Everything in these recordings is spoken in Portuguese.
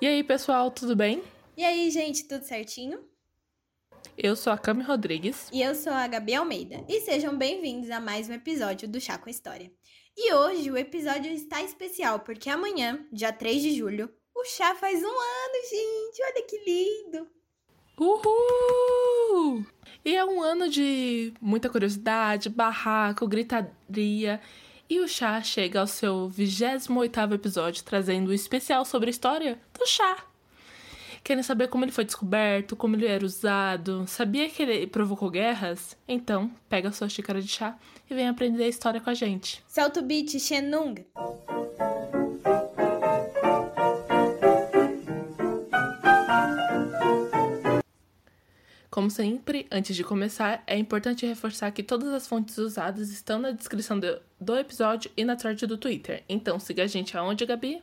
E aí, pessoal, tudo bem? E aí, gente, tudo certinho? Eu sou a Cami Rodrigues. E eu sou a Gabi Almeida. E sejam bem-vindos a mais um episódio do Chá com História. E hoje o episódio está especial porque amanhã, dia 3 de julho, o chá faz um ano, gente! Olha que lindo! Uhul! E é um ano de muita curiosidade, barraco, gritaria. E o chá chega ao seu 28 episódio, trazendo um especial sobre a história do chá. Querem saber como ele foi descoberto, como ele era usado? Sabia que ele provocou guerras? Então, pega sua xícara de chá e vem aprender a história com a gente. Solta o beat, Xenung! Como sempre, antes de começar, é importante reforçar que todas as fontes usadas estão na descrição do, do episódio e na thread do Twitter. Então siga a gente aonde, Gabi?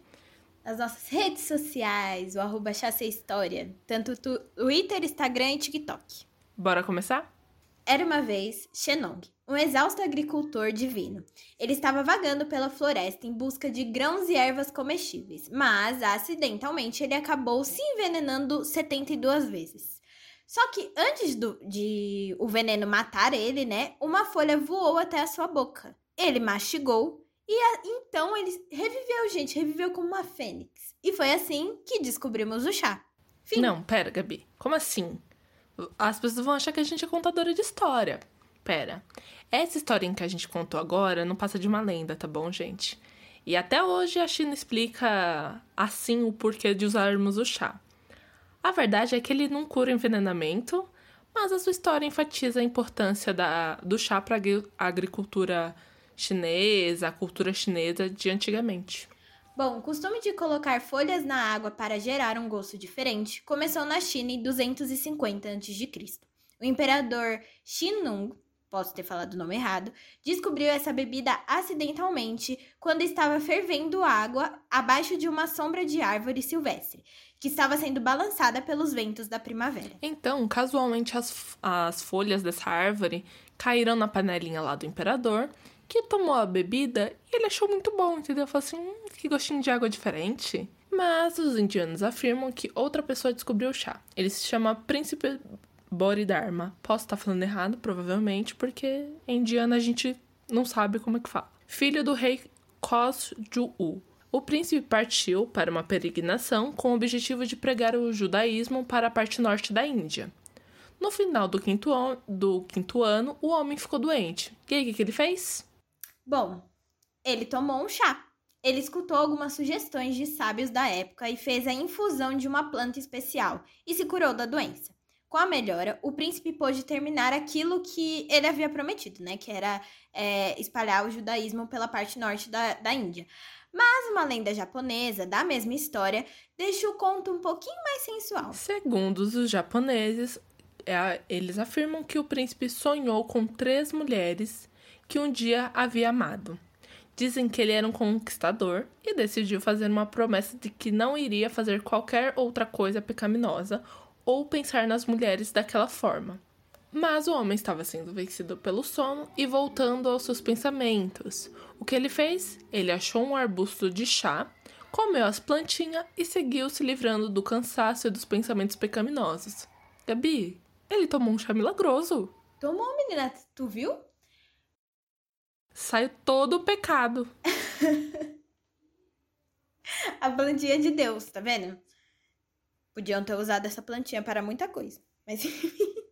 Nas nossas redes sociais, o arroba História, tanto Twitter, Instagram e TikTok. Bora começar? Era uma vez Xenong, um exausto agricultor divino. Ele estava vagando pela floresta em busca de grãos e ervas comestíveis, mas acidentalmente ele acabou se envenenando 72 vezes. Só que antes do, de o veneno matar ele, né, uma folha voou até a sua boca. Ele mastigou e a, então ele reviveu, gente, reviveu como uma fênix. E foi assim que descobrimos o chá. Fim. Não, pera, Gabi. Como assim? As pessoas vão achar que a gente é contadora de história. Pera. Essa historinha que a gente contou agora não passa de uma lenda, tá bom, gente? E até hoje a China explica assim o porquê de usarmos o chá. A verdade é que ele não cura o envenenamento, mas a sua história enfatiza a importância da, do chá para a agricultura chinesa, a cultura chinesa de antigamente. Bom, o costume de colocar folhas na água para gerar um gosto diferente começou na China em 250 a.C. O imperador Nung, posso ter falado o nome errado, descobriu essa bebida acidentalmente quando estava fervendo água abaixo de uma sombra de árvore silvestre que estava sendo balançada pelos ventos da primavera. Então, casualmente, as, as folhas dessa árvore caíram na panelinha lá do imperador, que tomou a bebida e ele achou muito bom, entendeu? Falou assim: hum, que gostinho de água diferente. Mas os indianos afirmam que outra pessoa descobriu o chá. Ele se chama Príncipe Bodhidharma. Posso estar falando errado, provavelmente, porque em indiano a gente não sabe como é que fala. Filho do rei Kosju-u o príncipe partiu para uma peregrinação com o objetivo de pregar o judaísmo para a parte norte da Índia. No final do quinto, do quinto ano, o homem ficou doente. E aí, o que ele fez? Bom, ele tomou um chá. Ele escutou algumas sugestões de sábios da época e fez a infusão de uma planta especial e se curou da doença. Com a melhora, o príncipe pôde terminar aquilo que ele havia prometido, né? Que era é, espalhar o judaísmo pela parte norte da, da Índia. Mas uma lenda japonesa da mesma história deixa o conto um pouquinho mais sensual. Segundo os japoneses, é eles afirmam que o príncipe sonhou com três mulheres que um dia havia amado. Dizem que ele era um conquistador e decidiu fazer uma promessa de que não iria fazer qualquer outra coisa pecaminosa ou pensar nas mulheres daquela forma. Mas o homem estava sendo vencido pelo sono e voltando aos seus pensamentos. O que ele fez? Ele achou um arbusto de chá, comeu as plantinhas e seguiu se livrando do cansaço e dos pensamentos pecaminosos. Gabi, ele tomou um chá milagroso. Tomou, menina, tu viu? Saiu todo o pecado. A plantinha de Deus, tá vendo? Podiam ter usado essa plantinha para muita coisa. Mas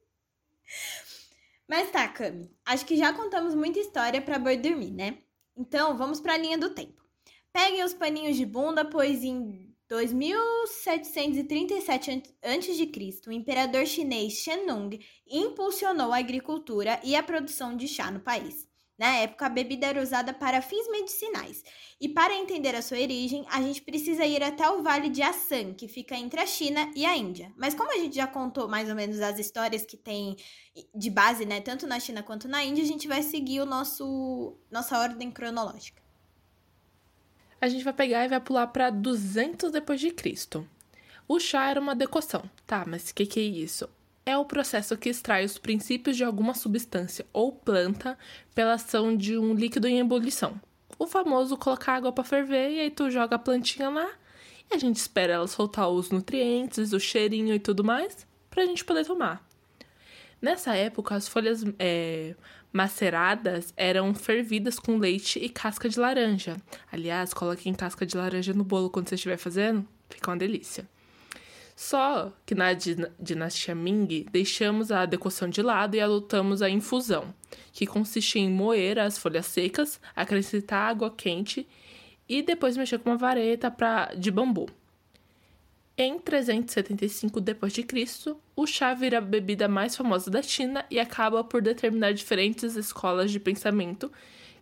Mas tá, Cami. Acho que já contamos muita história para boi dormir, né? Então, vamos para a linha do tempo. Peguem os paninhos de bunda, pois em 2737 a.C., o imperador chinês Shenung impulsionou a agricultura e a produção de chá no país. Na época, a bebida era usada para fins medicinais. E para entender a sua origem, a gente precisa ir até o Vale de Assam, que fica entre a China e a Índia. Mas como a gente já contou mais ou menos as histórias que tem de base, né, tanto na China quanto na Índia, a gente vai seguir o nosso nossa ordem cronológica. A gente vai pegar e vai pular para 200 depois de Cristo. O chá era uma decoção. Tá, mas o que, que é isso? É o processo que extrai os princípios de alguma substância ou planta pela ação de um líquido em ebulição. O famoso colocar água para ferver e aí tu joga a plantinha lá E a gente espera ela soltar os nutrientes, o cheirinho e tudo mais, pra gente poder tomar. Nessa época, as folhas é, maceradas eram fervidas com leite e casca de laranja. Aliás, coloquem casca de laranja no bolo quando você estiver fazendo, fica uma delícia. Só que na dinastia Ming, deixamos a decoção de lado e adotamos a infusão, que consiste em moer as folhas secas, acrescentar água quente e depois mexer com uma vareta pra, de bambu. Em 375 d.C., o chá vira a bebida mais famosa da China e acaba por determinar diferentes escolas de pensamento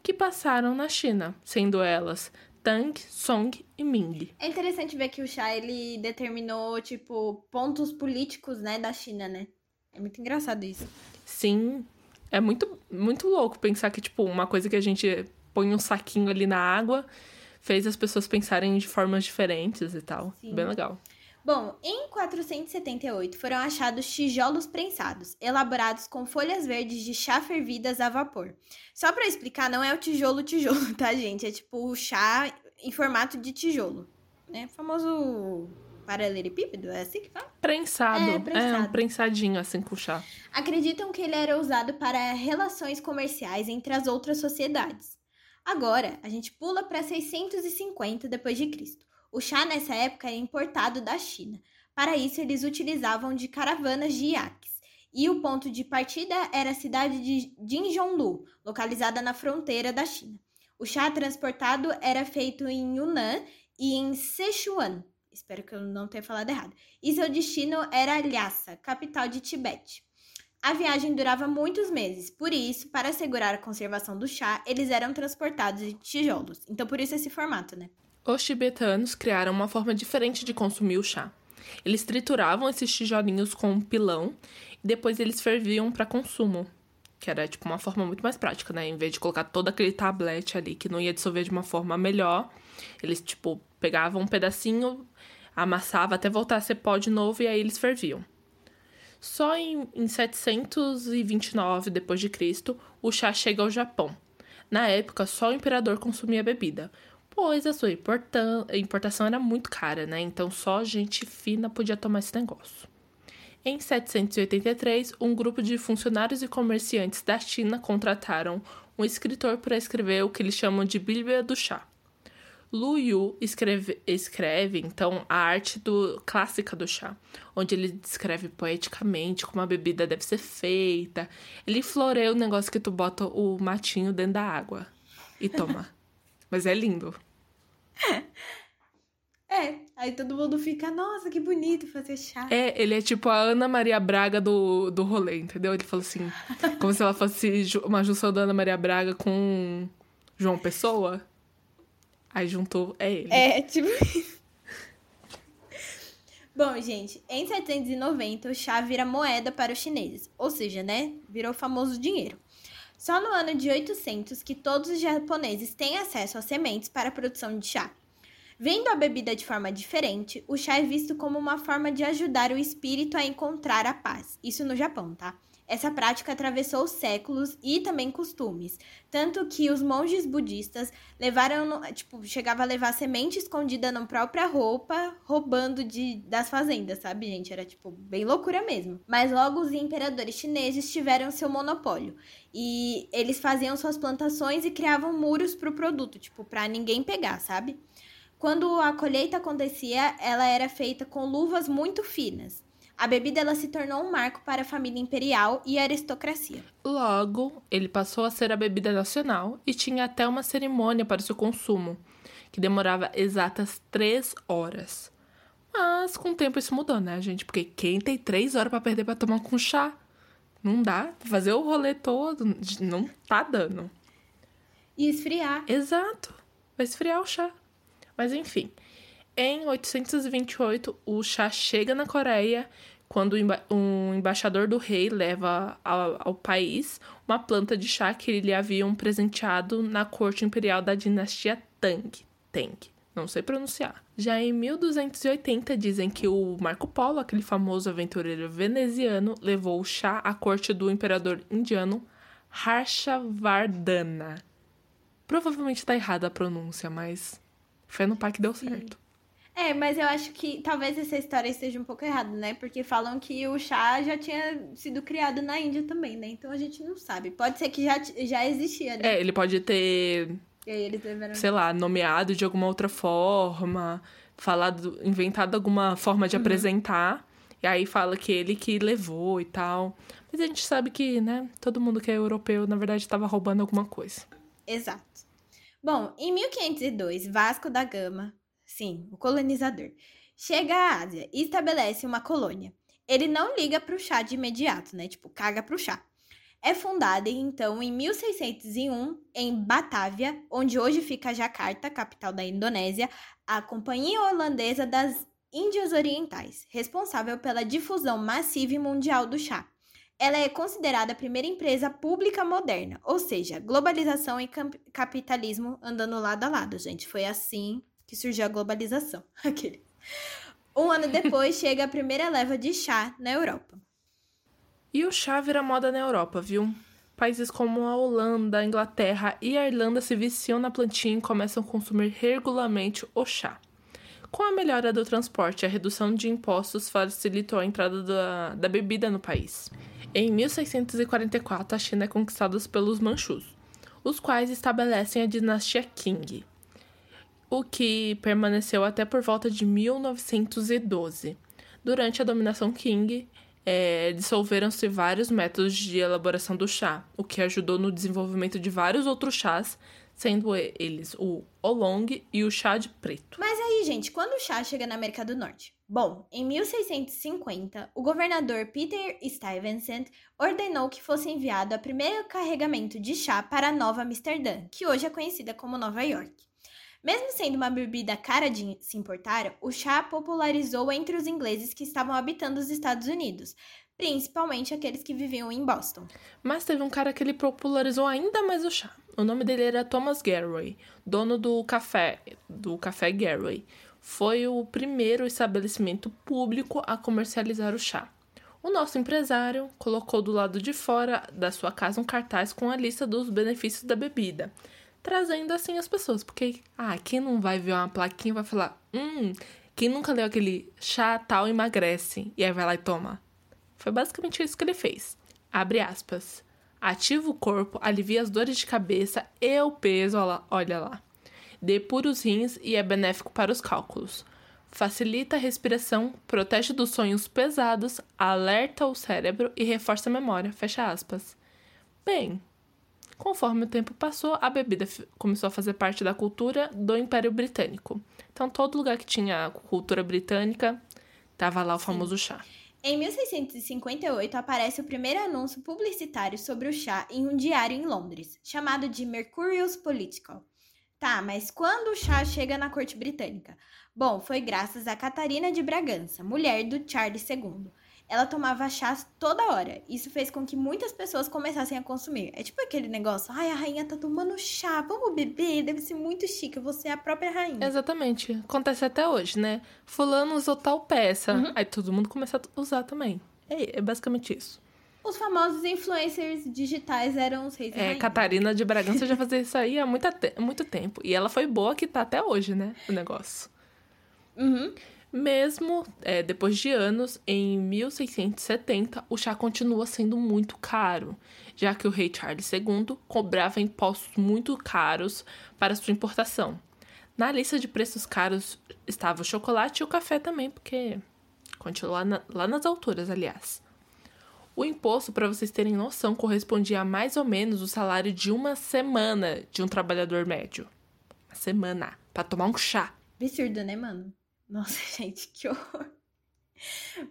que passaram na China, sendo elas Tang, Song e Ming. É interessante ver que o chá ele determinou tipo pontos políticos, né, da China, né? É muito engraçado isso. Sim, é muito muito louco pensar que tipo uma coisa que a gente põe um saquinho ali na água fez as pessoas pensarem de formas diferentes e tal. Sim. Bem legal. Bom, em 478 foram achados tijolos prensados, elaborados com folhas verdes de chá fervidas a vapor. Só para explicar, não é o tijolo tijolo, tá, gente? É tipo o chá em formato de tijolo, né? Famoso paralelepípedo, é assim que fala? Prensado. É, prensado. É, um prensadinho assim com chá. Acreditam que ele era usado para relações comerciais entre as outras sociedades. Agora, a gente pula para 650 depois de Cristo. O chá nessa época era importado da China. Para isso, eles utilizavam de caravanas de iaques. E o ponto de partida era a cidade de Jinzhonglu, localizada na fronteira da China. O chá transportado era feito em Yunnan e em Sichuan. Espero que eu não tenha falado errado. E seu destino era Lhasa, capital de Tibete. A viagem durava muitos meses, por isso, para assegurar a conservação do chá, eles eram transportados em tijolos. Então, por isso esse formato, né? Os tibetanos criaram uma forma diferente de consumir o chá. Eles trituravam esses tijolinhos com um pilão e depois eles ferviam para consumo, que era tipo uma forma muito mais prática, né? Em vez de colocar todo aquele tablete ali que não ia dissolver de uma forma melhor, eles tipo pegavam um pedacinho, amassava até voltar a ser pó de novo e aí eles ferviam. Só em, em 729 depois de Cristo, o chá chega ao Japão. Na época, só o imperador consumia bebida pois a sua importação era muito cara, né? Então só gente fina podia tomar esse negócio. Em 783, um grupo de funcionários e comerciantes da China contrataram um escritor para escrever o que eles chamam de Bíblia do Chá. Lu Yu escreve, escreve, então, a arte do, clássica do chá, onde ele descreve poeticamente como a bebida deve ser feita. Ele floreia o negócio que tu bota o matinho dentro da água e toma. Mas é lindo. É, aí todo mundo fica, nossa, que bonito fazer chá. É, ele é tipo a Ana Maria Braga do, do rolê, entendeu? Ele falou assim, como se ela fosse uma junção da Ana Maria Braga com João Pessoa. Aí juntou, é ele. É, tipo Bom, gente, em 790 o chá vira moeda para os chineses, ou seja, né, virou famoso dinheiro. Só no ano de 800 que todos os japoneses têm acesso a sementes para a produção de chá. Vendo a bebida de forma diferente, o chá é visto como uma forma de ajudar o espírito a encontrar a paz. Isso no Japão, tá? Essa prática atravessou séculos e também costumes, tanto que os monges budistas levaram, tipo, chegava a levar semente escondida na própria roupa, roubando de das fazendas, sabe, gente? Era tipo bem loucura mesmo. Mas logo os imperadores chineses tiveram seu monopólio e eles faziam suas plantações e criavam muros pro produto, tipo, para ninguém pegar, sabe? Quando a colheita acontecia, ela era feita com luvas muito finas. A bebida ela se tornou um marco para a família imperial e a aristocracia. Logo, ele passou a ser a bebida nacional e tinha até uma cerimônia para o seu consumo, que demorava exatas três horas. Mas com o tempo isso mudou, né, gente? Porque quem tem três horas para perder para tomar com chá? Não dá. Fazer o rolê todo não tá dando. E esfriar. Exato. Vai esfriar o chá. Mas enfim. Em 828, o chá chega na Coreia quando um embaixador do rei leva ao, ao, país uma planta de chá que lhe haviam presenteado na corte imperial da dinastia Tang. Tang, não sei pronunciar. Já em 1280 dizem que o Marco Polo, aquele famoso aventureiro veneziano, levou o chá à corte do imperador indiano Harshavardhana. Provavelmente está errada a pronúncia, mas fé no pai que deu certo. É, mas eu acho que talvez essa história esteja um pouco errada, né? Porque falam que o chá já tinha sido criado na Índia também, né? Então a gente não sabe. Pode ser que já, já existia, né? É, ele pode ter, E deveram... sei lá, nomeado de alguma outra forma, falado, inventado alguma forma Uhum. de apresentar. E aí fala que ele que levou e tal. Mas a gente sabe que, né, todo mundo que é europeu, na verdade, estava roubando alguma coisa. Exato. Bom, em 1502, Vasco da Gama, sim, o colonizador, chega à Ásia e estabelece uma colônia. Ele não liga pro chá de imediato, né? Tipo, caga pro chá. É fundada, então, em 1601, em Batávia, onde hoje fica Jakarta, capital da Indonésia, a Companhia Holandesa das Índias Orientais, responsável pela difusão massiva e mundial do chá. Ela é considerada a primeira empresa pública moderna, ou seja, globalização e capitalismo andando lado a lado, gente. Foi assim que surgiu a globalização. Aquele. Um ano depois chega a primeira leva de chá na Europa. E o chá vira moda na Europa, viu? Países como a Holanda, a Inglaterra e a Irlanda se viciam na plantinha e começam a consumir regularmente o chá. Com a melhora do transporte e a redução de impostos facilitou a entrada da, da bebida no país. Em 1644, a China é conquistada pelos Manchus, os quais estabelecem a dinastia Qing, o que permaneceu até por volta de 1912. Durante a dominação Qing, é, dissolveram-se vários métodos de elaboração do chá, o que ajudou no desenvolvimento de vários outros chás, sendo eles o oolong e o chá de preto. Mas aí, gente, quando o chá chega na América do Norte? Bom, em 1650, o governador Peter Stuyvesant ordenou que fosse enviado o primeiro carregamento de chá para Nova Amsterdã, que hoje é conhecida como Nova York. Mesmo sendo uma bebida cara de se importar, o chá popularizou entre os ingleses que estavam habitando os Estados Unidos, principalmente aqueles que viviam em Boston. Mas teve um cara que ele popularizou ainda mais o chá. O nome dele era Thomas Garraway, dono do café, do café Garraway. Foi o primeiro estabelecimento público a comercializar o chá. O nosso empresário colocou do lado de fora da sua casa um cartaz com a lista dos benefícios da bebida, trazendo assim as pessoas, porque ah, quem não vai ver uma plaquinha vai falar: "Hum, quem nunca leu aquele chá tal emagrece" e aí vai lá e toma. Foi basicamente isso que ele fez. Abre aspas. Ativa o corpo, alivia as dores de cabeça e o peso, olha lá. Olha lá. Depura os rins e é benéfico para os cálculos. Facilita a respiração, protege dos sonhos pesados, alerta o cérebro e reforça a memória. Fecha aspas. Bem, conforme o tempo passou, a bebida começou a fazer parte da cultura do Império Britânico. Então, todo lugar que tinha cultura britânica, tava lá o famoso chá. Em 1658 aparece o primeiro anúncio publicitário sobre o chá em um diário em Londres, chamado de Mercurius Political. Tá, mas quando o chá chega na corte britânica? Bom, foi graças a Catarina de Bragança, mulher do Charles II. Ela tomava chás toda hora. Isso fez com que muitas pessoas começassem a consumir. É tipo aquele negócio, ai, a rainha tá tomando chá, vamos beber, deve ser muito chique, você é a própria rainha. Exatamente. Acontece até hoje, né? Fulano usou tal peça. Uhum. Aí todo mundo começa a usar também. É, é basicamente isso. Os famosos influencers digitais eram os reis É. Catarina de Bragança já fazia isso aí há muito, muito tempo. E ela foi boa que tá até hoje, né? O negócio. Uhum. Mesmo é, depois de anos, em 1670, o chá continua sendo muito caro, já que o rei Charles II cobrava impostos muito caros para sua importação. Na lista de preços caros estava o chocolate e o café também, porque continua lá, na- lá nas alturas, aliás. O imposto, para vocês terem noção, correspondia a mais ou menos o salário de uma semana de um trabalhador médio. Uma semana, para tomar um chá. Absurdo, né, mano? Nossa, gente, que horror.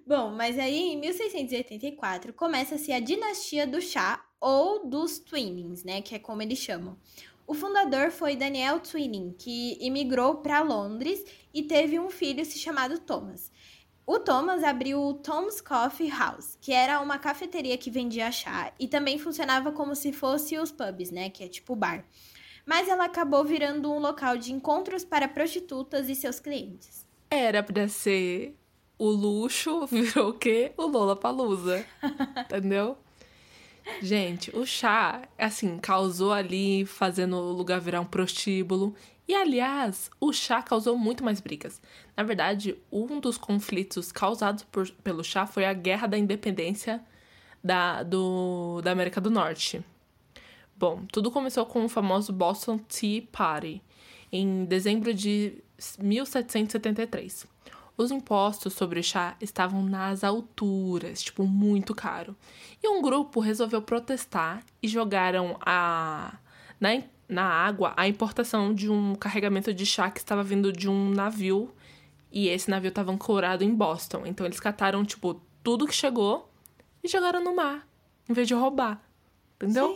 Bom, mas aí em 1684 começa-se a dinastia do chá ou dos Twinings, né, que é como eles chamam. O fundador foi Daniel Twining, que imigrou para Londres e teve um filho se chamado Thomas. O Thomas abriu o Tom's Coffee House, que era uma cafeteria que vendia chá e também funcionava como se fosse os pubs, né, que é tipo bar. Mas ela acabou virando um local de encontros para prostitutas e seus clientes. Era pra ser o luxo, virou o quê? O Lola Palusa. Entendeu? Gente, o chá, assim, causou ali, fazendo o lugar virar um prostíbulo. E aliás, o chá causou muito mais brigas. Na verdade, um dos conflitos causados por, pelo chá foi a Guerra da Independência da, do, da América do Norte. Bom, tudo começou com o famoso Boston Tea Party, em dezembro de 1773. Os impostos sobre o chá estavam nas alturas, tipo, muito caro. E um grupo resolveu protestar e jogaram a na na água a importação de um carregamento de chá que estava vindo de um navio e esse navio estava ancorado em Boston. Então eles cataram, tipo, tudo que chegou e jogaram no mar, em vez de roubar. Entendeu?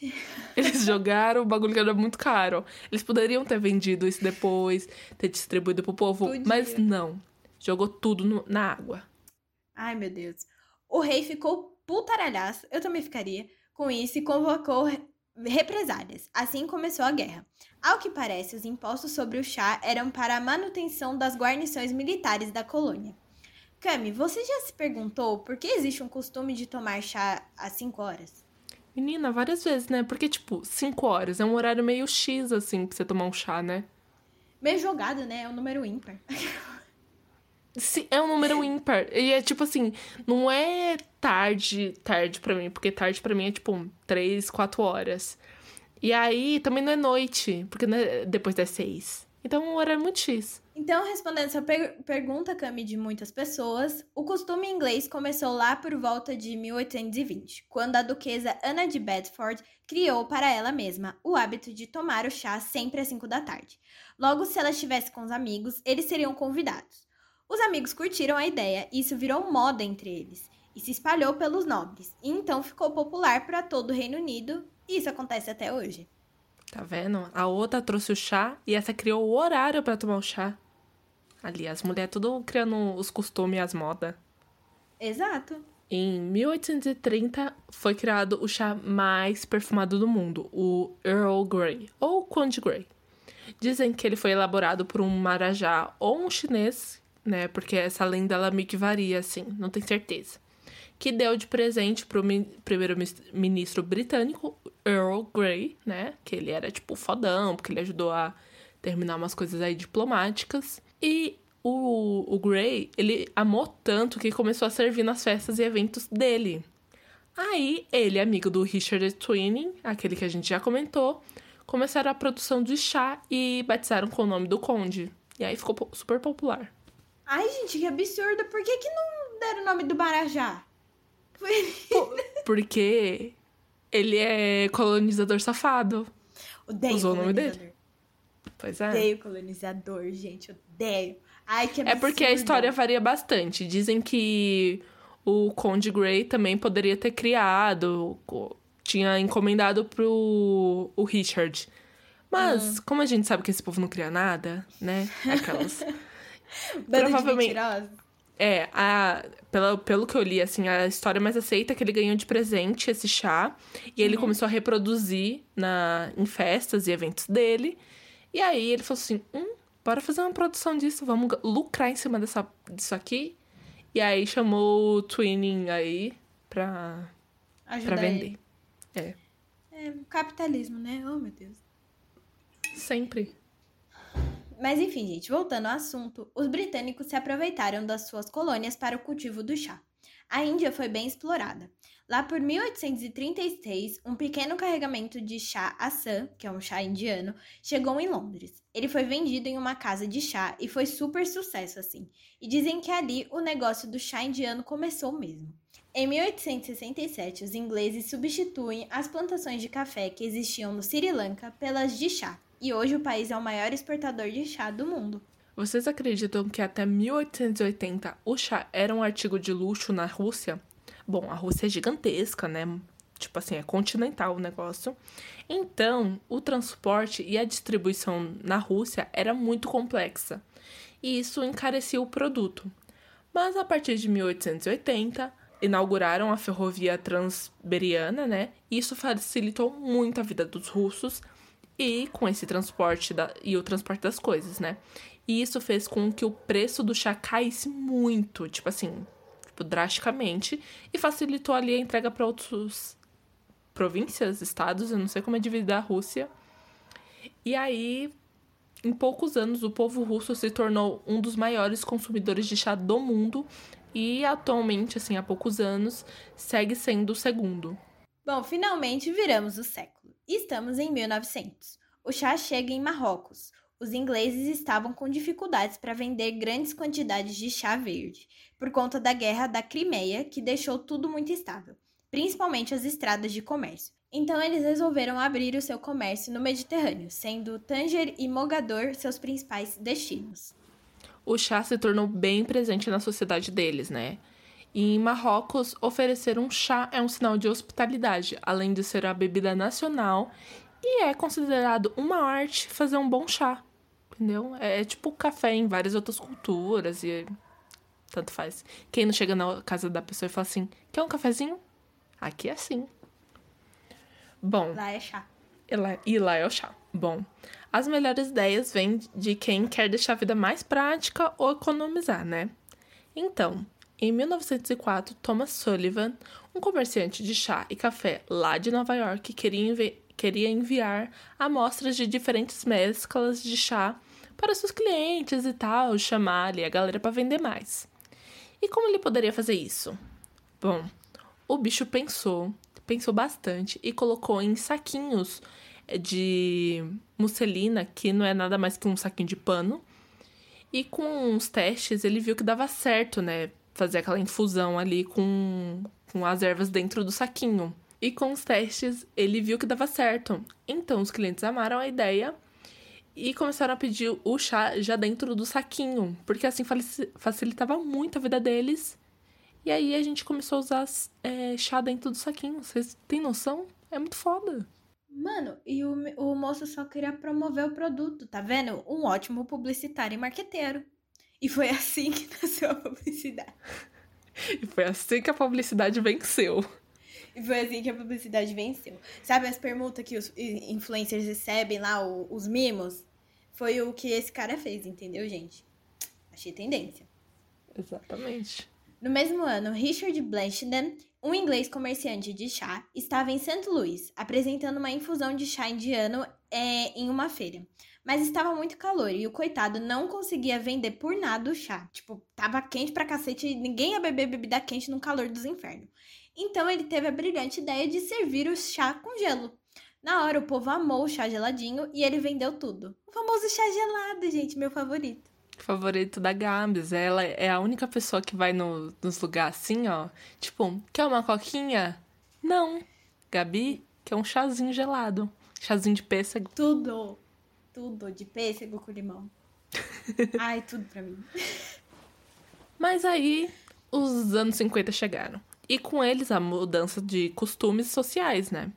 Gente. Eles jogaram o bagulho que era muito caro. Eles poderiam ter vendido isso depois, ter distribuído pro povo, Podia. mas não. Jogou tudo no, na água. Ai, meu Deus. O rei ficou putaralhaço, eu também ficaria, com isso e convocou represálias. Assim começou a guerra. Ao que parece, os impostos sobre o chá eram para a manutenção das guarnições militares da colônia. Cami, você já se perguntou por que existe um costume de tomar chá às 5 horas? Menina, várias vezes, né? Porque, tipo, 5 horas é um horário meio X, assim, pra você tomar um chá, né? Meio jogado, né? É um número ímpar. Sim, é um número ímpar. E é tipo assim, não é tarde, tarde para mim, porque tarde para mim é tipo 3, 4 horas. E aí também não é noite, porque é depois das 6. Então o horário é muito X. Então, respondendo essa per pergunta, Cami, de muitas pessoas, o costume inglês começou lá por volta de 1820, quando a duquesa Ana de Bedford criou para ela mesma o hábito de tomar o chá sempre às 5 da tarde. Logo, se ela estivesse com os amigos, eles seriam convidados. Os amigos curtiram a ideia e isso virou moda entre eles e se espalhou pelos nobres, e então ficou popular para todo o Reino Unido, e isso acontece até hoje. Tá vendo? A outra trouxe o chá e essa criou o horário para tomar o chá. Ali, as mulheres tudo criando os costumes e as modas. Exato. Em 1830 foi criado o chá mais perfumado do mundo, o Earl Grey, ou Conde Grey. Dizem que ele foi elaborado por um marajá ou um chinês né? Porque essa lenda ela meio que varia, assim, não tem certeza. Que deu de presente pro primeiro-ministro britânico, Earl Grey, né? Que ele era, tipo, fodão, porque ele ajudou a terminar umas coisas aí diplomáticas. E o, o Grey, ele amou tanto que começou a servir nas festas e eventos dele. Aí, ele, amigo do Richard Twining, aquele que a gente já comentou, começaram a produção de chá e batizaram com o nome do Conde. E aí ficou super popular. Ai, gente, que absurdo. Por que, que não deram o nome do Marajá? Porque ele é colonizador safado. Odeio Usou o nome dele. Pois é. Odeio colonizador, gente. Odeio. Ai, que absurdo. É porque a história varia bastante. Dizem que o Conde Grey também poderia ter criado, tinha encomendado pro o Richard. Mas, uhum. como a gente sabe que esse povo não cria nada, né? Aquelas. Provavelmente. É, a, pelo, pelo que eu li, assim, a história mais aceita é que ele ganhou de presente esse chá. E ele uhum. começou a reproduzir na, em festas e eventos dele. E aí ele falou assim: hum, bora fazer uma produção disso, vamos lucrar em cima dessa, disso aqui. E aí chamou o Twinning aí pra, pra vender. Ele. É. É capitalismo, né? Oh, meu Deus. Sempre. Mas enfim, gente, voltando ao assunto, os britânicos se aproveitaram das suas colônias para o cultivo do chá. A Índia foi bem explorada. Lá por 1836, um pequeno carregamento de chá Assam, que é um chá indiano, chegou em Londres. Ele foi vendido em uma casa de chá e foi super sucesso assim. E dizem que ali o negócio do chá indiano começou mesmo. Em 1867, os ingleses substituem as plantações de café que existiam no Sri Lanka pelas de chá, e hoje o país é o maior exportador de chá do mundo. Vocês acreditam que até 1880 o chá era um artigo de luxo na Rússia? Bom, a Rússia é gigantesca, né? Tipo assim, é continental o negócio. Então, o transporte e a distribuição na Rússia era muito complexa. E isso encarecia o produto. Mas a partir de 1880, inauguraram a ferrovia transiberiana, né? Isso facilitou muito a vida dos russos e com esse transporte da, e o transporte das coisas, né? E isso fez com que o preço do chá caísse muito, tipo assim, tipo, drasticamente, e facilitou ali a entrega para outros províncias, estados, eu não sei como é dividida a Rússia. E aí em poucos anos o povo russo se tornou um dos maiores consumidores de chá do mundo e atualmente, assim, há poucos anos, segue sendo o segundo. Bom, finalmente viramos o século. Estamos em 1900. O chá chega em Marrocos. Os ingleses estavam com dificuldades para vender grandes quantidades de chá verde, por conta da guerra da Crimeia, que deixou tudo muito estável, principalmente as estradas de comércio. Então eles resolveram abrir o seu comércio no Mediterrâneo, sendo Tanger e Mogador seus principais destinos. O chá se tornou bem presente na sociedade deles, né? E em Marrocos, oferecer um chá é um sinal de hospitalidade, além de ser a bebida nacional, e é considerado uma arte fazer um bom chá, entendeu? É, é tipo café em várias outras culturas e tanto faz. Quem não chega na casa da pessoa e fala assim: quer um cafezinho? Aqui é assim. Bom. Lá é chá. E lá, e lá é o chá. Bom, as melhores ideias vêm de quem quer deixar a vida mais prática ou economizar, né? Então, em 1904, Thomas Sullivan, um comerciante de chá e café lá de Nova York, queria, envi queria enviar amostras de diferentes mesclas de chá para seus clientes e tal, chamar ali a galera para vender mais. E como ele poderia fazer isso? Bom, o bicho pensou pensou bastante e colocou em saquinhos de musselina, que não é nada mais que um saquinho de pano. E com uns testes ele viu que dava certo, né? Fazer aquela infusão ali com, com as ervas dentro do saquinho. E com os testes ele viu que dava certo. Então os clientes amaram a ideia e começaram a pedir o chá já dentro do saquinho, porque assim facilitava muito a vida deles e aí a gente começou a usar é, chá dentro do saquinho. Vocês têm noção? É muito foda. Mano, e o, o moço só queria promover o produto, tá vendo? Um ótimo publicitário e marqueteiro. E foi assim que nasceu a publicidade. e foi assim que a publicidade venceu. E foi assim que a publicidade venceu. Sabe as permutas que os influencers recebem lá, os mimos? Foi o que esse cara fez, entendeu, gente? Achei tendência. Exatamente. No mesmo ano, Richard Blanchard, um inglês comerciante de chá, estava em St. Louis apresentando uma infusão de chá indiano é, em uma feira. Mas estava muito calor e o coitado não conseguia vender por nada o chá. Tipo, tava quente pra cacete e ninguém ia beber bebida quente no calor dos infernos. Então ele teve a brilhante ideia de servir o chá com gelo. Na hora, o povo amou o chá geladinho e ele vendeu tudo. O famoso chá gelado, gente, meu favorito favorito da Gabs. Ela é a única pessoa que vai no, nos lugares assim, ó. Tipo, quer uma coquinha? Não. Gabi, quer um chazinho gelado. Chazinho de pêssego. Tudo. Tudo de pêssego com limão. Ai, tudo pra mim. Mas aí, os anos 50 chegaram. E com eles a mudança de costumes sociais, né?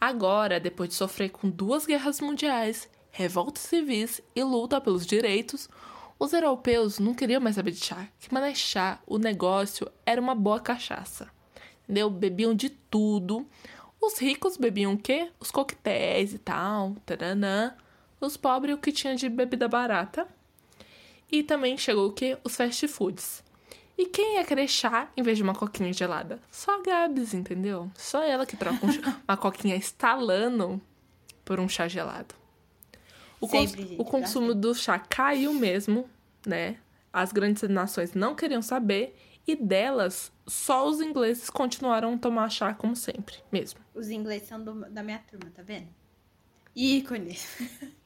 Agora, depois de sofrer com duas guerras mundiais, revoltas civis e luta pelos direitos, os europeus não queriam mais saber de chá. Que mané chá, o negócio era uma boa cachaça. Entendeu? Bebiam de tudo. Os ricos bebiam o quê? Os coquetéis e tal, taranã. Os pobres o que tinha de bebida barata. E também chegou o quê? Os fast foods. E quem ia querer chá em vez de uma coquinha gelada? Só a Gabs, entendeu? Só ela que troca um, uma coquinha estalando por um chá gelado. O, Sempre, cons gente, o consumo do chá caiu mesmo, né? As grandes nações não queriam saber e delas só os ingleses continuaram a tomar chá como sempre, mesmo. Os ingleses são do, da minha turma, tá vendo? Ícone.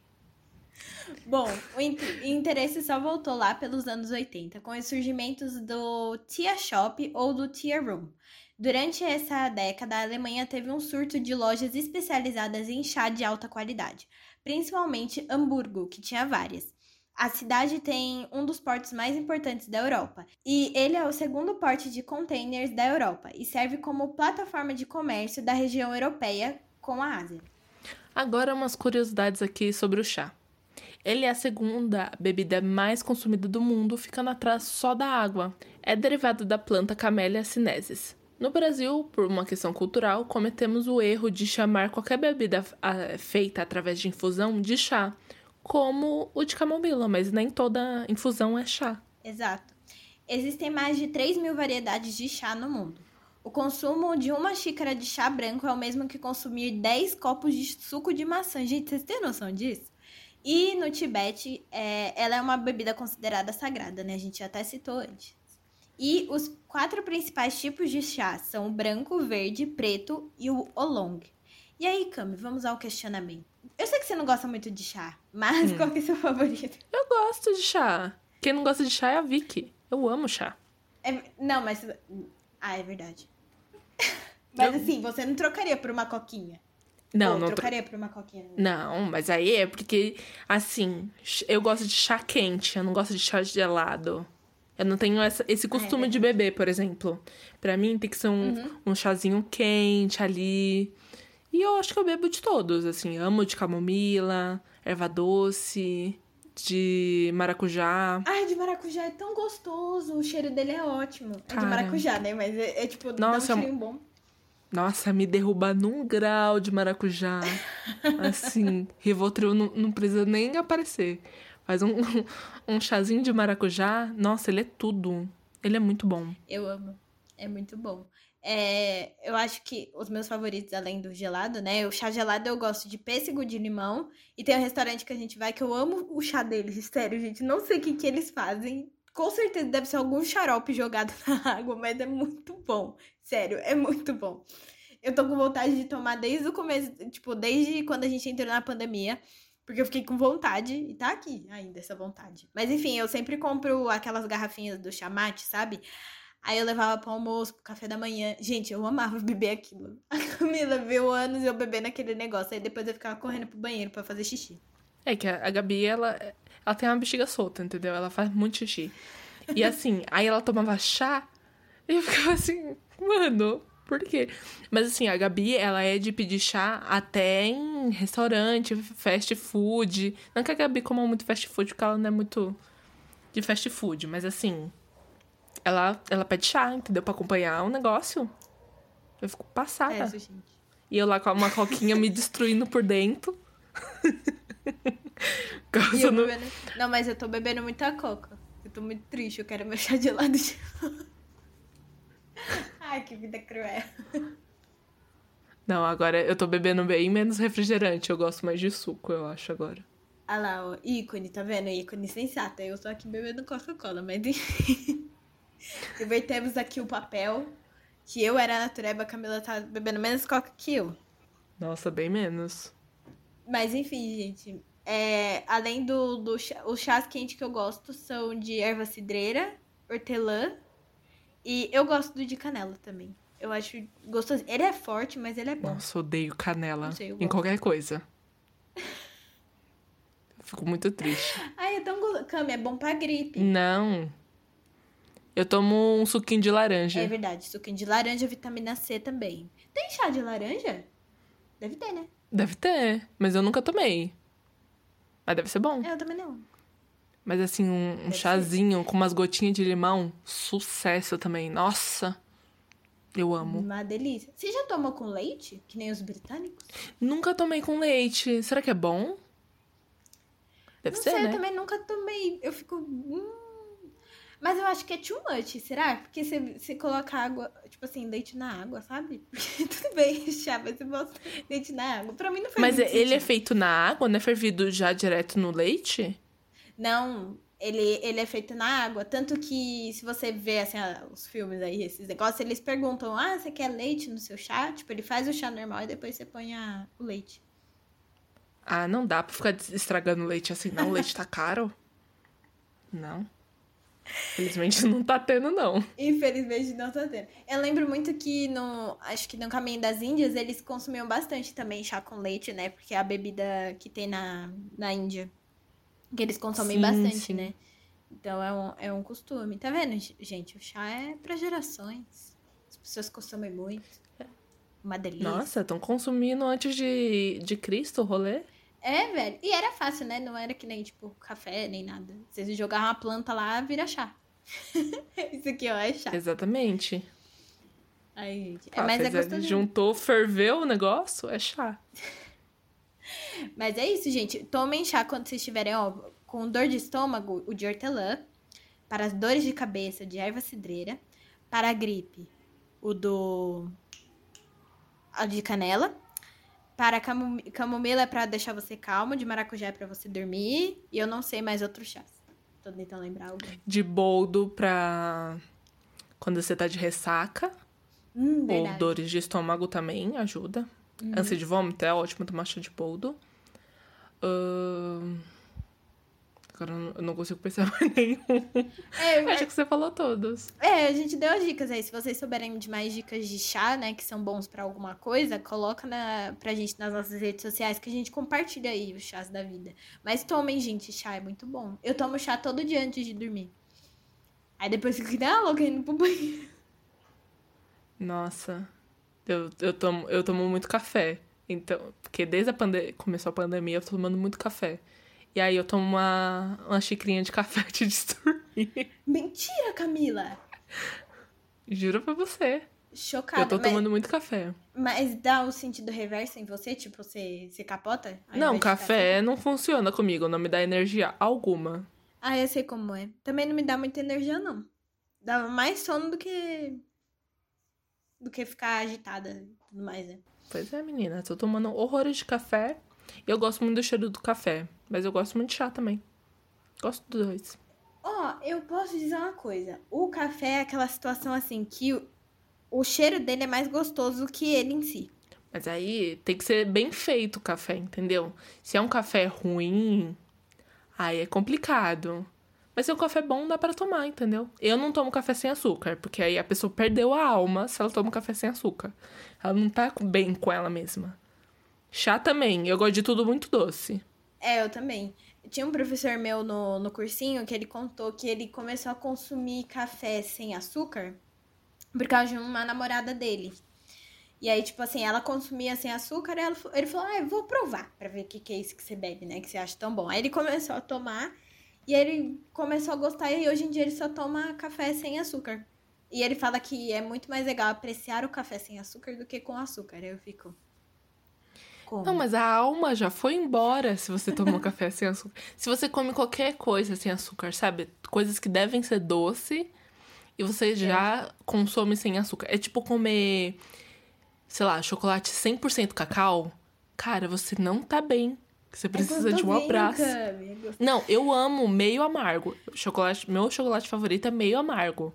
Bom, o interesse só voltou lá pelos anos 80, com os surgimentos do Tia Shop ou do Tia Room. Durante essa década, a Alemanha teve um surto de lojas especializadas em chá de alta qualidade, principalmente Hamburgo, que tinha várias. A cidade tem um dos portos mais importantes da Europa, e ele é o segundo porte de containers da Europa e serve como plataforma de comércio da região europeia com a Ásia. Agora umas curiosidades aqui sobre o chá. Ele é a segunda bebida mais consumida do mundo, ficando atrás só da água. É derivado da planta Camellia sinensis. No Brasil, por uma questão cultural, cometemos o erro de chamar qualquer bebida ah, feita através de infusão de chá, como o de camomila, mas nem toda infusão é chá. Exato. Existem mais de 3 mil variedades de chá no mundo. O consumo de uma xícara de chá branco é o mesmo que consumir 10 copos de suco de maçã. Gente, vocês têm noção disso? E no Tibete, é, ela é uma bebida considerada sagrada, né? A gente até citou antes. E os quatro principais tipos de chá são o branco, o verde, preto e o oolong. E aí, Cami, vamos ao questionamento. Eu sei que você não gosta muito de chá, mas hum. qual que é o seu favorito? Eu gosto de chá. Quem não gosta de chá é a Vicky. Eu amo chá. É, não, mas. Ah, é verdade. mas eu... assim, você não trocaria por uma coquinha? Não, Ou, não. trocaria por uma coquinha? Não, mas aí é porque, assim, eu gosto de chá quente, eu não gosto de chá gelado. Eu não tenho essa, esse ah, é costume é de beber, por exemplo. Para mim tem que ser um, uhum. um chazinho quente ali. E eu acho que eu bebo de todos, assim. Amo de camomila, erva doce, de maracujá. Ai, de maracujá é tão gostoso. O cheiro dele é ótimo. É de maracujá, né? Mas é, é tipo, Nossa, dá um cheirinho bom. Nossa, me derrubar num grau de maracujá. assim, Rivotril não, não precisa nem aparecer. Faz um, um chazinho de maracujá. Nossa, ele é tudo. Ele é muito bom. Eu amo. É muito bom. É, eu acho que os meus favoritos, além do gelado, né? O chá gelado eu gosto de pêssego de limão. E tem um restaurante que a gente vai que eu amo o chá deles. Sério, gente. Não sei o que, que eles fazem. Com certeza deve ser algum xarope jogado na água, mas é muito bom. Sério, é muito bom. Eu tô com vontade de tomar desde o começo, tipo, desde quando a gente entrou na pandemia. Porque eu fiquei com vontade e tá aqui ainda essa vontade. Mas enfim, eu sempre compro aquelas garrafinhas do chamate, sabe? Aí eu levava pro almoço, pro café da manhã. Gente, eu amava beber aquilo. A Camila viu anos eu bebendo aquele negócio. Aí depois eu ficava correndo pro banheiro para fazer xixi. É que a Gabi, ela, ela tem uma bexiga solta, entendeu? Ela faz muito xixi. E assim, aí ela tomava chá e eu ficava assim, mano, por quê? Mas assim, a Gabi, ela é de pedir chá até em restaurante, fast food. Não que a Gabi coma muito fast food, porque ela não é muito de fast food, mas assim, ela, ela pede chá, entendeu? Pra acompanhar o um negócio. Eu fico passada. É, gente. E eu lá com uma coquinha me destruindo por dentro. Causando... Bebendo... Não, mas eu tô bebendo muita coca. Eu tô muito triste, eu quero meu chá de lado de... Ai, que vida cruel. Não, agora eu tô bebendo bem menos refrigerante. Eu gosto mais de suco, eu acho, agora. Ah lá, ó, ícone, tá vendo? Ícone sensata. Eu tô aqui bebendo Coca-Cola, mas Invertemos aqui o papel. Que eu era a natureba, a Camila tá bebendo menos coca que eu. Nossa, bem menos. Mas enfim, gente. É, além do, do chá, os chás quentes que eu gosto são de erva cidreira, hortelã. E eu gosto do de canela também. Eu acho gostoso. Ele é forte, mas ele é bom. Nossa, odeio canela sei, em qualquer coisa. Fico muito triste. Ai, é tão gostoso. Cami, é bom pra gripe. Não. Eu tomo um suquinho de laranja. É verdade, suquinho de laranja, vitamina C também. Tem chá de laranja? Deve ter, né? Deve ter, mas eu nunca tomei. Mas deve ser bom. Eu também não. Mas assim, um, um chazinho com umas gotinhas de limão, sucesso também. Nossa! Eu amo. Uma delícia. Você já tomou com leite? Que nem os britânicos? Nunca tomei com leite. Será que é bom? Deve não ser, sei, né? eu também nunca tomei. Eu fico. Hum, mas eu acho que é too much, será? Porque você, você coloca água, tipo assim, leite na água, sabe? Porque tudo bem, chá, mas você bota leite na água. Pra mim não faz Mas ele sentido. é feito na água, não é fervido já direto no leite? Não, ele, ele é feito na água. Tanto que se você vê assim, os filmes aí, esses negócios, eles perguntam: ah, você quer leite no seu chá? Tipo, ele faz o chá normal e depois você põe a, o leite. Ah, não dá pra ficar estragando leite assim, não. O leite tá caro. Não. Infelizmente não tá tendo, não. Infelizmente não tá tendo. Eu lembro muito que no. Acho que no Caminho das Índias eles consumiam bastante também chá com leite, né? Porque é a bebida que tem na, na Índia. Que eles consomem sim, bastante, sim. né? Então é um, é um costume. Tá vendo, gente? O chá é para gerações. As pessoas consomem muito. Uma delícia. Nossa, estão consumindo antes de, de Cristo o rolê? É, velho. E era fácil, né? Não era que nem, tipo, café, nem nada. Vocês jogar uma planta lá, vira chá. Isso aqui, ó, é chá. Exatamente. Aí, gente. É, ah, mas é gostoso. Juntou, ferveu o negócio, é chá. mas é isso, gente. Tomem chá quando vocês estiverem, ó, com dor de estômago, o de hortelã. Para as dores de cabeça, de erva cidreira. Para a gripe, o do... A de canela Para camom- camomila é pra deixar você calmo, de maracujá é pra você dormir. E eu não sei mais outros chás. Tô tentando lembrar algum. De boldo pra quando você tá de ressaca. Hum, Ou. Uhum. dores de estômago também ajuda. Ânsia de vômito é ótimo tomar chá de boldo. Ahn, Agora eu não- consigo pensar mais nenhum. É, Acho que você falou todos. É, a gente deu as dicas aí. Se vocês souberem de mais dicas de chá, né, que são bons pra alguma coisa, coloca na, pra gente nas nossas redes sociais que a gente compartilha aí os chás da vida. Mas tomem, gente, chá é muito bom. Eu tomo chá todo dia antes de dormir. Aí depois fico que dá louca indo pro banheiro. Nossa, eu, eu, tomo, eu tomo muito café. Então, porque desde a pandemia, começou a pandemia, eu tô tomando muito café. E aí eu tomo uma, uma xicrinha de café antes de dormir. Mentira, Camila! Juro pra você. Chocada. eu tô mas, tomando muito café. mas dá o sentido reverso em você? Tipo, você, você capota? não, café não funciona comigo, não me dá energia alguma. Ah, eu sei como é. Também não me dá muita energia, não. Dá mais sono do que. do que ficar agitada e tudo mais, né? Pois é, menina, tô tomando horrores de café. E eu gosto muito do cheiro do café. Mas eu gosto muito de chá também. Gosto dos dois. Ó, eu posso dizer uma coisa. O café é aquela situação assim que o, o cheiro dele é mais gostoso que ele em si. Mas aí tem que ser bem feito o café, entendeu? Se é um café ruim, aí é complicado. Mas se é um café bom, dá pra tomar, entendeu? Eu não tomo café sem açúcar, porque aí a pessoa perdeu a alma se ela toma café sem açúcar. Ela não tá bem com ela mesma. Chá também, eu gosto de tudo muito doce. É, eu também. Tinha um professor meu no, no cursinho que ele contou que ele começou a consumir café sem açúcar por causa de uma namorada dele. E aí, tipo assim, ela consumia sem açúcar e ela, ele falou, ah, eu vou provar pra ver o que, que é isso que você bebe, né? Que você acha tão bom. Aí ele começou a tomar e ele começou a gostar e hoje em dia ele só toma café sem açúcar. E ele fala que é muito mais legal apreciar o café sem açúcar do que com açúcar. Aí eu fico... Como? Não, mas a alma já foi embora se você tomou café sem açúcar. Se você come qualquer coisa sem açúcar, sabe? Coisas que devem ser doce e você já consome sem açúcar. É tipo comer, sei lá, chocolate 100% cacau. Cara, você não tá bem. Você precisa de um abraço. Cami, é. Não, eu amo meio amargo. Chocolate, meu chocolate favorito é meio amargo.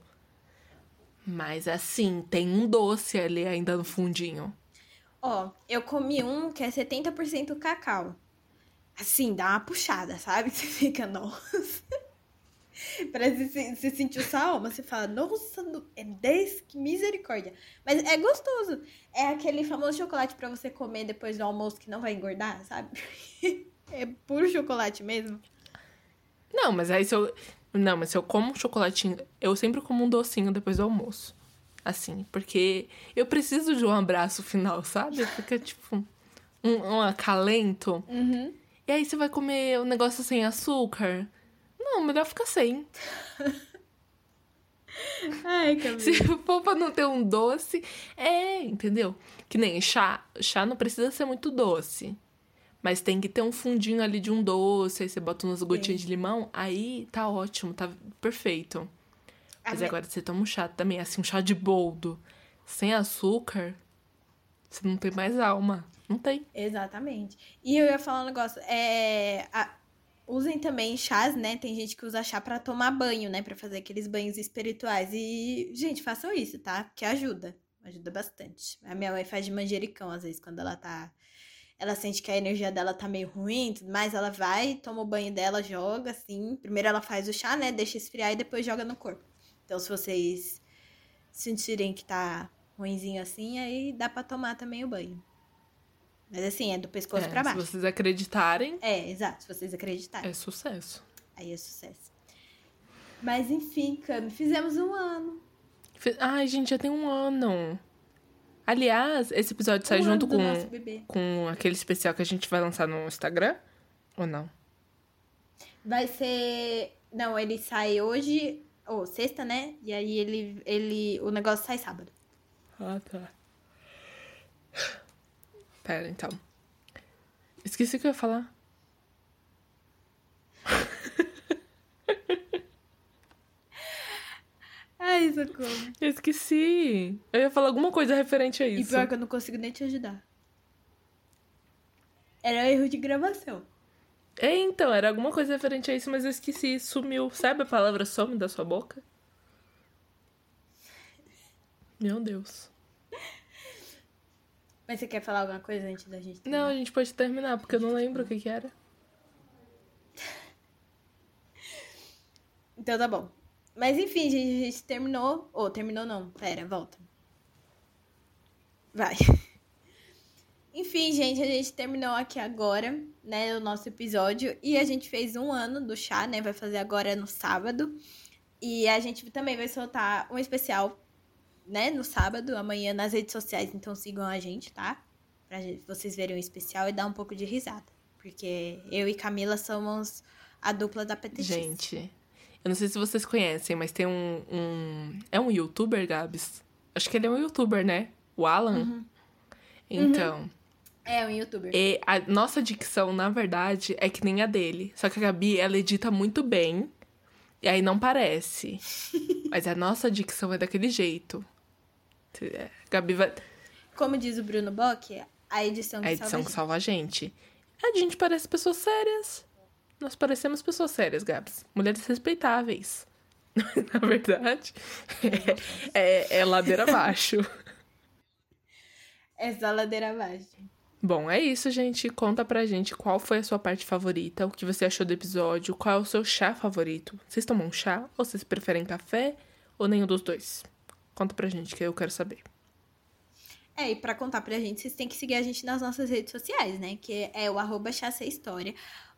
Mas assim, tem um doce ali ainda no fundinho. Ó, eu comi um que é 70% cacau. Assim, dá uma puxada, sabe? Você fica, nossa. Parece que você sentiu sua alma. Você fala, nossa, no- é 10, que misericórdia. Mas é gostoso. É aquele famoso chocolate pra você comer depois do almoço que não vai engordar, sabe? É puro chocolate mesmo. Não, mas aí se eu. Não, mas se eu como um chocolatinho, eu sempre como um docinho depois do almoço. Assim, porque eu preciso de um abraço final, sabe? Fica tipo um, um acalento. Uhum. E aí você vai comer um negócio sem açúcar. Não, melhor ficar sem. Ai, Camila. Se for pra não ter um doce, é, entendeu? Que nem chá. Chá não precisa ser muito doce. Mas tem que ter um fundinho ali de um doce, aí você bota umas gotinhas de limão, aí tá ótimo, tá perfeito. Mas agora você toma um chá também, assim, um chá de boldo, sem açúcar, você não tem mais alma. Não tem. Exatamente. E eu ia falar um negócio. É, a- usem também chás, né? Tem gente que usa chá pra tomar banho, né? Pra fazer aqueles banhos espirituais. E, gente, façam isso, tá? Porque ajuda. Ajuda bastante. A minha mãe faz de manjericão, às vezes, quando ela tá. Ela sente que a energia dela tá meio ruim e tudo mais. Ela vai, toma o banho dela, joga, assim. Primeiro ela faz o chá, né? Deixa esfriar e depois joga no corpo. Então, se vocês sentirem que tá ruinzinho assim, aí dá pra tomar também o banho. Mas assim, é do pescoço É, se baixo. vocês acreditarem, É, exato, se vocês acreditarem. é sucesso. Aí é sucesso. Mas enfim, Cami, fizemos um ano. Ai, gente, já tem um ano. Aliás, esse episódio sai um junto com, com aquele especial que a gente vai lançar no Instagram? Ou não? Vai ser. Não, ele sai hoje, ou sexta, né? E aí ele, ele. O negócio sai sábado. Ah, tá. Pera, então. Esqueci o que eu ia falar. Ai, socorro. Eu esqueci. Eu ia falar alguma coisa referente a E isso. pior que eu não consigo nem te ajudar. Era erro de gravação. É, então, era alguma coisa referente a isso, mas eu esqueci. Sumiu. Sabe a palavra some da sua boca? Meu Deus. Mas você quer falar alguma coisa antes da gente terminar? Não, a gente pode terminar, porque eu não lembro o que, que era. Então tá bom. Mas enfim, gente, a gente terminou. Ou, terminou não. Pera, volta. Vai. Enfim, gente, a gente terminou aqui agora, né, o nosso episódio. E a gente fez um ano do chá, né? Vai fazer agora no sábado. E a gente também vai soltar um especial, né, no sábado, amanhã nas redes sociais. Então sigam a gente, tá? Pra vocês verem o especial e dar um pouco de risada. Porque eu e Camila somos a dupla da PTX. Gente, eu não sei se vocês conhecem, mas tem um. um... É um youtuber, Gabs? Acho que ele é um youtuber, né? O Alan. Uhum. Então. Uhum. É, um youtuber. E a nossa dicção, na verdade, é que nem a dele. Só que a Gabi, ela edita muito bem. E aí não parece. Mas a nossa dicção é daquele jeito. É, Gabi vai. Como diz o Bruno Bock, a edição que a edição salva que salva a gente. A gente parece pessoas sérias. Nós parecemos pessoas sérias, Gabs. Mulheres respeitáveis. Na verdade, é, é, é ladeira abaixo. É só ladeira abaixo. Bom, é isso, gente. Conta pra gente qual foi a sua parte favorita, o que você achou do episódio, qual é o seu chá favorito. Vocês tomam chá ou vocês preferem café ou nenhum dos dois? Conta pra gente que eu quero saber. É, e pra contar pra gente, vocês têm que seguir a gente nas nossas redes sociais, né? Que é o arroba História.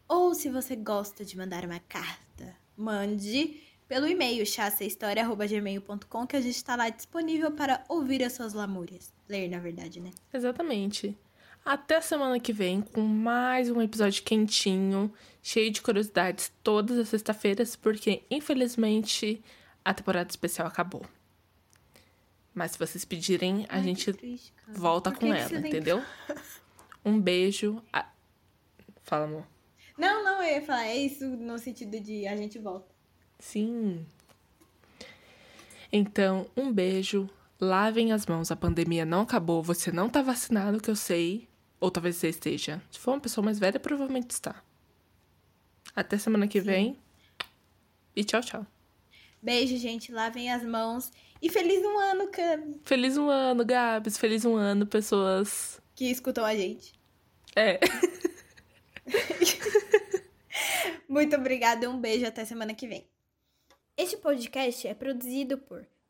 Ou se você gosta de mandar uma carta, mande pelo e-mail chassahistoria.gmail.com que a gente tá lá disponível para ouvir as suas lamúrias. Ler, na verdade, né? Exatamente. Até semana que vem com mais um episódio quentinho, cheio de curiosidades todas as sextas-feiras, porque infelizmente a temporada especial acabou. Mas se vocês pedirem, a Ai, gente triste, volta com ela, você tem- entendeu? Um beijo. a- Fala, amor. Não, não, eu ia falar, é isso no sentido de a gente volta. Sim. Então, um beijo. Lavem as mãos. A pandemia não acabou. Você não tá vacinado, que eu sei. Ou talvez você esteja. Se for uma pessoa mais velha, provavelmente está. Até semana que vem. E tchau, tchau. Beijo, gente, lavem as mãos. E feliz um ano Cam, Feliz um ano, Gabs. Feliz um ano, pessoas. que escutam a gente. É. Muito obrigada, um beijo, até semana que vem. Este podcast é produzido por